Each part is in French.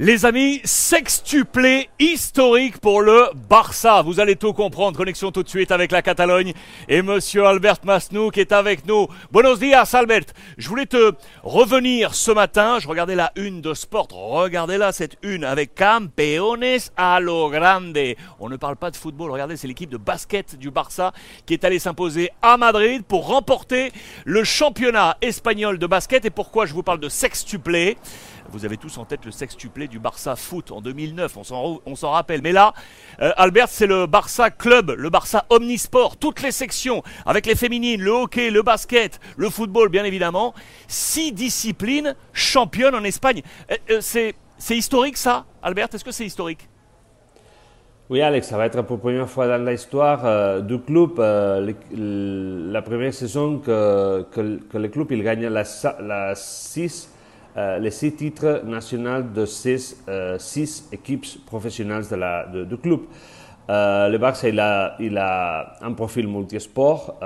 Les amis, sextuplé historique pour le Barça. Vous allez tout comprendre. Connexion tout de suite avec la Catalogne et monsieur Albert Masnou qui est avec nous. Buenos dias, Albert. Je voulais te revenir ce matin. Je regardais la une de Sport. Regardez-la, cette une avec Campeones a lo grande. On ne parle pas de football. Regardez, c'est l'équipe de basket du Barça qui est allée s'imposer à Madrid pour remporter le championnat espagnol de basket. Et pourquoi je vous parle de sextuplé? Vous avez tous en tête le sextuplé du Barça Foot en 2009, on s'en rappelle. Mais là, euh, Albert, c'est le Barça Club, le Barça Omnisport, toutes les sections, avec les féminines, le hockey, le basket, le football, bien évidemment. Six disciplines championnes en Espagne. Euh, euh, c'est historique ça, Albert? Est-ce que c'est historique? Oui, Alex, ça va être pour la première fois dans l'histoire du club. la première saison que, le club il gagne la, la 6 euh, les six titres nationaux de six, euh, six équipes professionnelles de la, du club. Euh, le Barça il a, il a un profil multisport.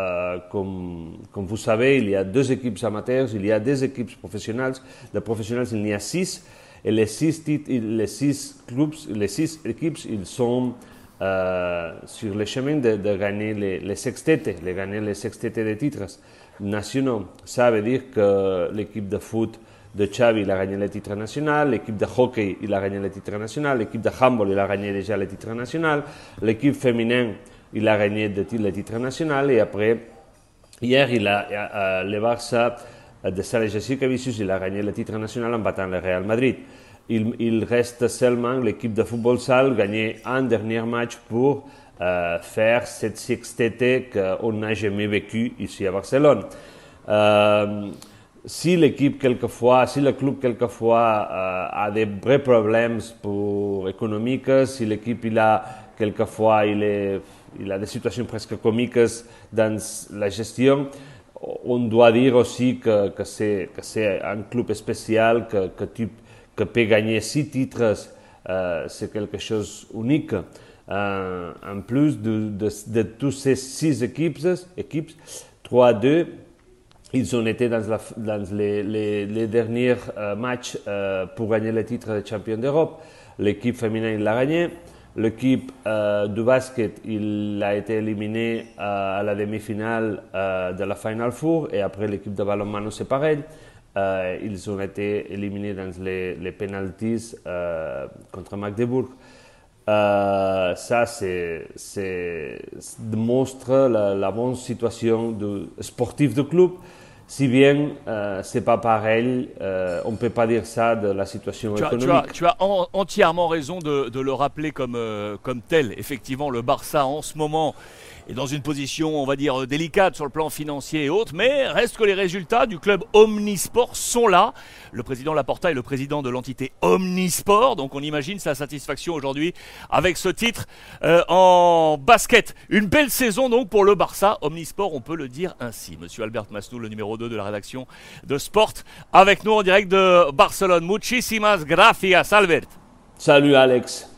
comme, comme vous savez, il y a deux équipes amateurs, il y a des équipes professionnelles. De professionnels, il y a six. Et les six, titres, les six clubs, les six équipes, ils sont sur le chemin de, de gagner les, les sextetes, de gagner les sextetes de titres nationaux. Ça veut dire que l'équipe de foot de Xavi, il a gagné le titre national, l'équipe de hockey, il a gagné le titre national, l'équipe de handball, il a gagné déjà le titre national, l'équipe féminine, il a gagné le titre national, et après, hier, il a, euh, le Barça de Sale Jessica Vicius, il a gagné le titre national en battant le Real Madrid. Il, reste seulement l'équipe de football salle gagner un dernier match pour euh, faire cette sextete qu'on n'a jamais vécu ici à Barcelone. Euh, si l'équipe quelquefois, si le club quelquefois euh, a des vrais problèmes pour économiques, si l'équipe il a quelquefois il, a des situations presque comiques dans la gestion, on doit dire aussi que, c'est un club spécial, que, tu, que peut gagner six titres, euh, c'est quelque chose d'unique. Euh, en plus de, de, de toutes ces six équipes, équipes 3-2, ils ont été dans, les, derniers euh, matchs euh, pour gagner le titre de champion d'Europe. L'équipe féminine l'a gagné. L'équipe euh, du basket, il a été éliminé à la demi-finale de la Final Four et après l'équipe de ballon c'est pareil. ils ont été éliminés dans les, les penalties contre Magdebourg. Ça, c'est démontre la, la, bonne situation du, sportive du club. Si bien euh, c'est pas pareil, euh, on ne peut pas dire ça de la situation économique. tu as, entièrement raison de, le rappeler comme, euh, comme tel. Effectivement, le Barça en ce moment est dans une position, on va dire, délicate sur le plan financier et autres, mais reste que les résultats du club Omnisport sont là. Le président Laporta est le président de l'entité Omnisport, donc on imagine sa satisfaction aujourd'hui avec ce titre euh, en basket. Une belle saison donc pour le Barça. Omnisport, on peut le dire ainsi. Monsieur Albert Masnou, le numéro 2 de la rédaction de Sport, avec nous en direct de Barcelone. Muchísimas gracias, Albert. Salut Alex.